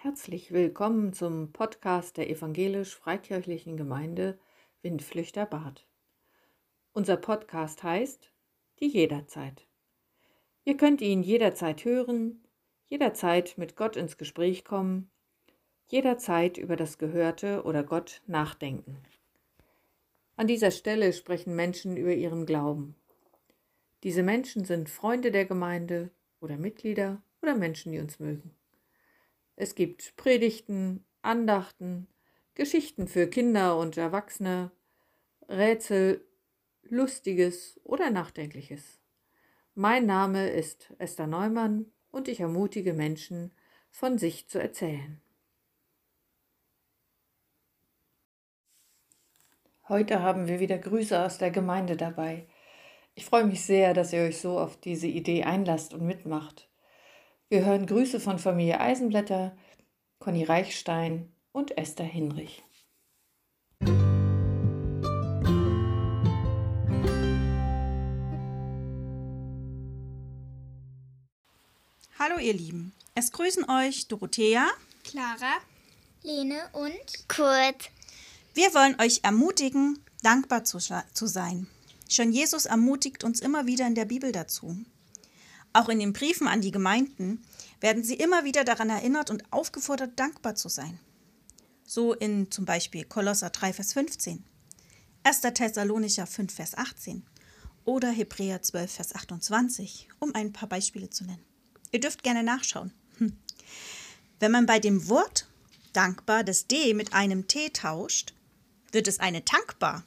Herzlich willkommen zum Podcast der evangelisch-freikirchlichen Gemeinde Windflüchter Bad. Unser Podcast heißt Die Jederzeit. Ihr könnt ihn jederzeit hören, jederzeit mit Gott ins Gespräch kommen, jederzeit über das Gehörte oder Gott nachdenken. An dieser Stelle sprechen Menschen über ihren Glauben. Diese Menschen sind Freunde der Gemeinde oder Mitglieder oder Menschen, die uns mögen. Es gibt Predigten, Andachten, Geschichten für Kinder und Erwachsene, Rätsel, Lustiges oder Nachdenkliches. Mein Name ist Esther Neumann und ich ermutige Menschen, von sich zu erzählen. Heute haben wir wieder Grüße aus der Gemeinde dabei. Ich freue mich sehr, dass ihr euch so auf diese Idee einlasst und mitmacht. Wir hören Grüße von Familie Eisenblätter, Conny Reichstein und Esther Hinrich. Hallo ihr Lieben, es grüßen euch Dorothea, Clara, Lene und Kurt. Wir wollen euch ermutigen, dankbar zu, zu sein. Schon Jesus ermutigt uns immer wieder in der Bibel dazu. Auch in den Briefen an die Gemeinden werden sie immer wieder daran erinnert und aufgefordert, dankbar zu sein. So in zum Beispiel Kolosser 3, Vers 15, 1. Thessalonicher 5, Vers 18 oder Hebräer 12, Vers 28, um ein paar Beispiele zu nennen. Ihr dürft gerne nachschauen. Hm. Wenn man bei dem Wort dankbar das D mit einem T tauscht, wird es eine Tankbar.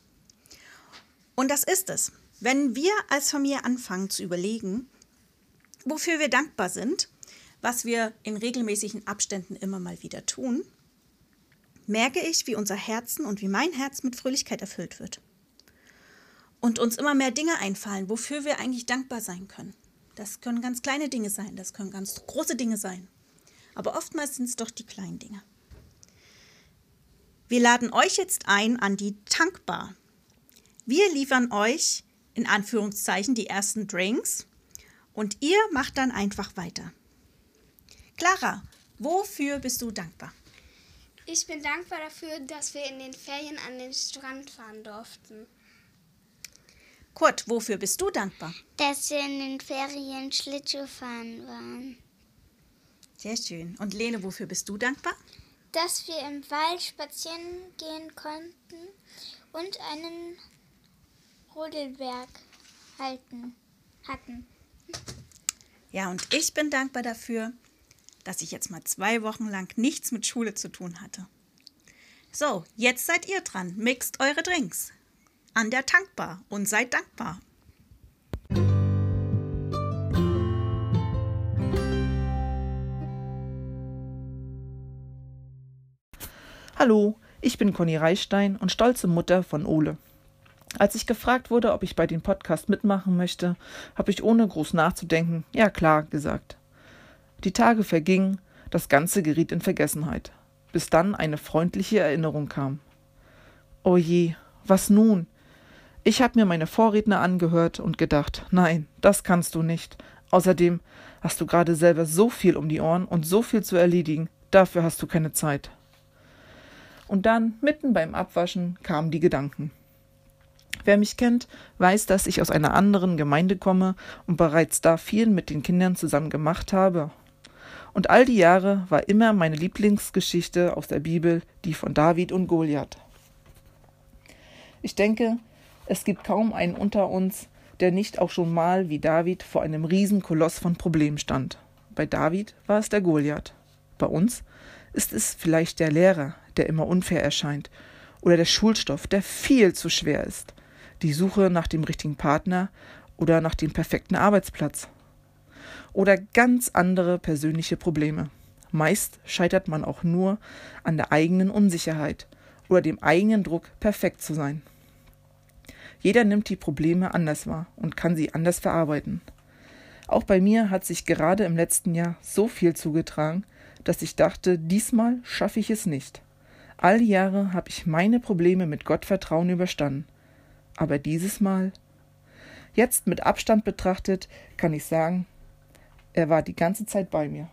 Und das ist es. Wenn wir als Familie anfangen zu überlegen, wofür wir dankbar sind, was wir in regelmäßigen Abständen immer mal wieder tun, merke ich, wie unser Herzen und wie mein Herz mit Fröhlichkeit erfüllt wird. Und uns immer mehr Dinge einfallen, wofür wir eigentlich dankbar sein können. Das können ganz kleine Dinge sein, das können ganz große Dinge sein. Aber oftmals sind es doch die kleinen Dinge. Wir laden euch jetzt ein an die Tankbar. Wir liefern euch in Anführungszeichen die ersten Drinks und ihr macht dann einfach weiter. Clara, wofür bist du dankbar? Ich bin dankbar dafür, dass wir in den Ferien an den Strand fahren durften. Kurt, wofür bist du dankbar? Dass wir in den Ferien Schlittschuh fahren waren. Sehr schön. Und Lene, wofür bist du dankbar? Dass wir im Wald spazieren gehen konnten und einen Rodelberg halten hatten. Ja, und ich bin dankbar dafür, dass ich jetzt mal zwei Wochen lang nichts mit Schule zu tun hatte. So, jetzt seid ihr dran. Mixt eure Drinks an der Tankbar und seid dankbar. Hallo, ich bin Conny Reichstein und stolze Mutter von Ole. Als ich gefragt wurde, ob ich bei dem Podcast mitmachen möchte, habe ich ohne groß nachzudenken ja klar gesagt. Die Tage vergingen, das Ganze geriet in Vergessenheit, bis dann eine freundliche Erinnerung kam. O oh je, was nun? Ich habe mir meine Vorredner angehört und gedacht, nein, das kannst du nicht. Außerdem hast du gerade selber so viel um die Ohren und so viel zu erledigen, dafür hast du keine Zeit. Und dann, mitten beim Abwaschen, kamen die Gedanken. Wer mich kennt, weiß, dass ich aus einer anderen Gemeinde komme und bereits da viel mit den Kindern zusammen gemacht habe. Und all die Jahre war immer meine Lieblingsgeschichte aus der Bibel die von David und Goliath. Ich denke, es gibt kaum einen unter uns, der nicht auch schon mal wie David vor einem Riesenkoloss von Problemen stand. Bei David war es der Goliath. Bei uns ist es vielleicht der Lehrer, der immer unfair erscheint, oder der Schulstoff, der viel zu schwer ist die Suche nach dem richtigen Partner oder nach dem perfekten Arbeitsplatz. Oder ganz andere persönliche Probleme. Meist scheitert man auch nur an der eigenen Unsicherheit oder dem eigenen Druck, perfekt zu sein. Jeder nimmt die Probleme anders wahr und kann sie anders verarbeiten. Auch bei mir hat sich gerade im letzten Jahr so viel zugetragen, dass ich dachte, diesmal schaffe ich es nicht. All die Jahre habe ich meine Probleme mit Gottvertrauen überstanden aber dieses Mal, jetzt mit Abstand betrachtet, kann ich sagen, er war die ganze Zeit bei mir,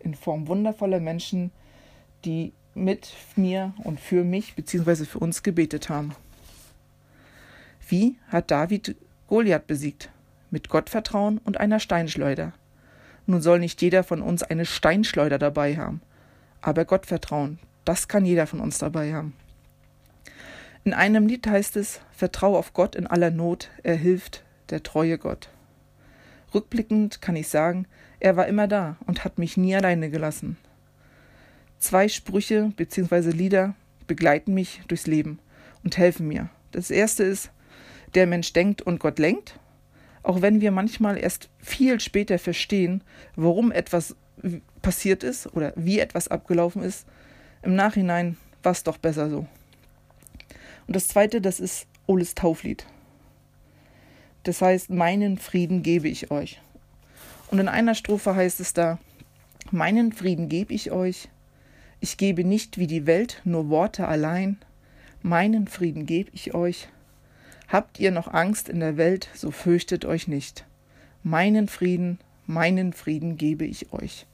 in Form wundervoller Menschen, die mit mir und für mich bzw. für uns gebetet haben. Wie hat David Goliath besiegt? Mit Gottvertrauen und einer Steinschleuder. Nun soll nicht jeder von uns eine Steinschleuder dabei haben, aber Gottvertrauen, das kann jeder von uns dabei haben. In einem Lied heißt es, Vertrau auf Gott in aller Not, er hilft, der treue Gott. Rückblickend kann ich sagen, er war immer da und hat mich nie alleine gelassen. Zwei Sprüche bzw. Lieder begleiten mich durchs Leben und helfen mir. Das erste ist, der Mensch denkt und Gott lenkt. Auch wenn wir manchmal erst viel später verstehen, warum etwas passiert ist oder wie etwas abgelaufen ist, im Nachhinein war es doch besser so. Und das zweite, das ist Oles Tauflied. Das heißt, meinen Frieden gebe ich euch. Und in einer Strophe heißt es da, meinen Frieden gebe ich euch, ich gebe nicht wie die Welt nur Worte allein, meinen Frieden gebe ich euch. Habt ihr noch Angst in der Welt, so fürchtet euch nicht. Meinen Frieden, meinen Frieden gebe ich euch.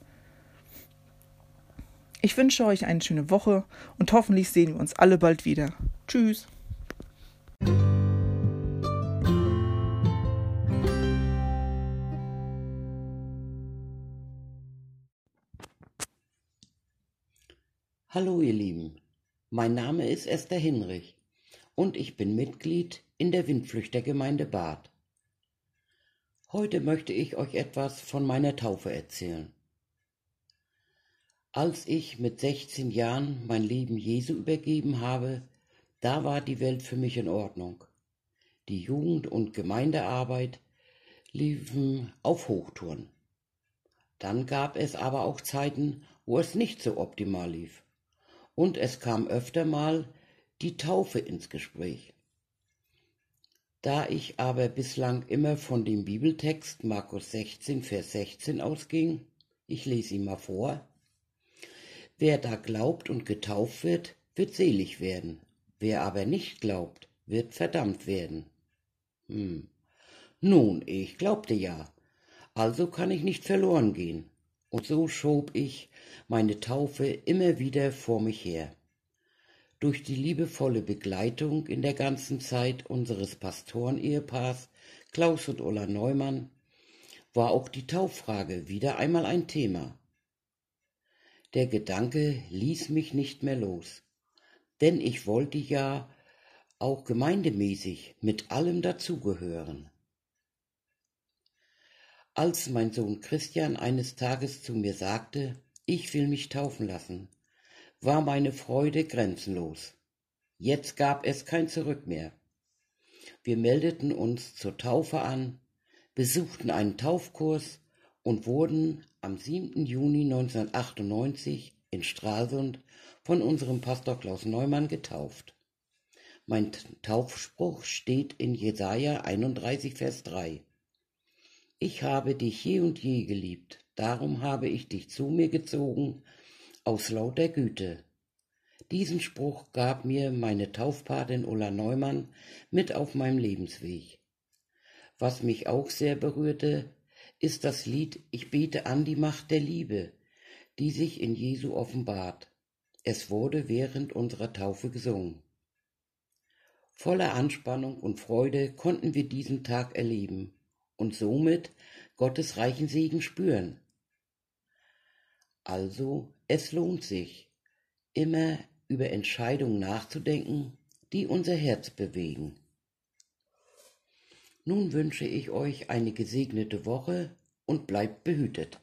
Ich wünsche euch eine schöne Woche und hoffentlich sehen wir uns alle bald wieder. Tschüss. Hallo ihr Lieben, mein Name ist Esther Hinrich und ich bin Mitglied in der Windflüchtergemeinde Bad. Heute möchte ich euch etwas von meiner Taufe erzählen. Als ich mit 16 Jahren mein Leben Jesu übergeben habe, da war die Welt für mich in Ordnung. Die Jugend- und Gemeindearbeit liefen auf Hochtouren. Dann gab es aber auch Zeiten, wo es nicht so optimal lief und es kam öfter mal die Taufe ins Gespräch. Da ich aber bislang immer von dem Bibeltext Markus 16, Vers 16 ausging, ich lese ihn mal vor, Wer da glaubt und getauft wird, wird selig werden, wer aber nicht glaubt, wird verdammt werden. Hm. Nun, ich glaubte ja, also kann ich nicht verloren gehen. Und so schob ich meine Taufe immer wieder vor mich her. Durch die liebevolle Begleitung in der ganzen Zeit unseres Pastorenehepaars Klaus und Ulla Neumann war auch die Tauffrage wieder einmal ein Thema. Der Gedanke ließ mich nicht mehr los, denn ich wollte ja auch gemeindemäßig mit allem dazugehören. Als mein Sohn Christian eines Tages zu mir sagte, ich will mich taufen lassen, war meine Freude grenzenlos. Jetzt gab es kein Zurück mehr. Wir meldeten uns zur Taufe an, besuchten einen Taufkurs und wurden am 7. Juni 1998 in Stralsund von unserem Pastor Klaus Neumann getauft. Mein Taufspruch steht in Jesaja 31, Vers 3. Ich habe dich je und je geliebt, darum habe ich dich zu mir gezogen, aus lauter Güte. Diesen Spruch gab mir meine Taufpatin Ulla Neumann mit auf meinem Lebensweg. Was mich auch sehr berührte, ist das Lied Ich bete an die Macht der Liebe, die sich in Jesu offenbart. Es wurde während unserer Taufe gesungen. Voller Anspannung und Freude konnten wir diesen Tag erleben und somit Gottes reichen Segen spüren. Also, es lohnt sich, immer über Entscheidungen nachzudenken, die unser Herz bewegen. Nun wünsche ich euch eine gesegnete Woche und bleibt behütet.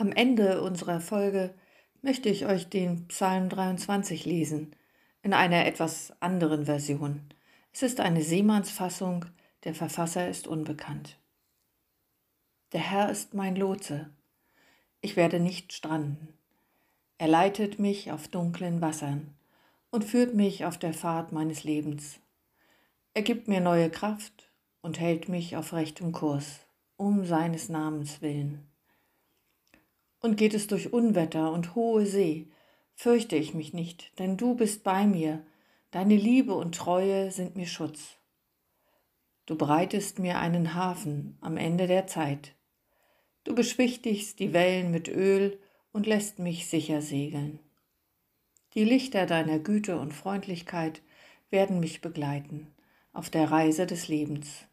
Am Ende unserer Folge möchte ich euch den Psalm 23 lesen, in einer etwas anderen Version. Es ist eine Seemannsfassung, der Verfasser ist unbekannt. Der Herr ist mein Lotse, ich werde nicht stranden. Er leitet mich auf dunklen Wassern und führt mich auf der Fahrt meines Lebens. Er gibt mir neue Kraft und hält mich auf rechtem Kurs, um seines Namens willen. Und geht es durch Unwetter und hohe See, fürchte ich mich nicht, denn du bist bei mir, deine Liebe und Treue sind mir Schutz. Du breitest mir einen Hafen am Ende der Zeit. Du beschwichtigst die Wellen mit Öl und lässt mich sicher segeln. Die Lichter deiner Güte und Freundlichkeit werden mich begleiten auf der Reise des Lebens,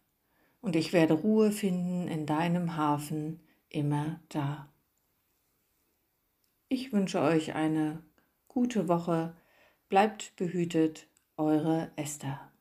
und ich werde Ruhe finden in deinem Hafen immer da. Ich wünsche euch eine gute Woche, bleibt behütet, eure Esther.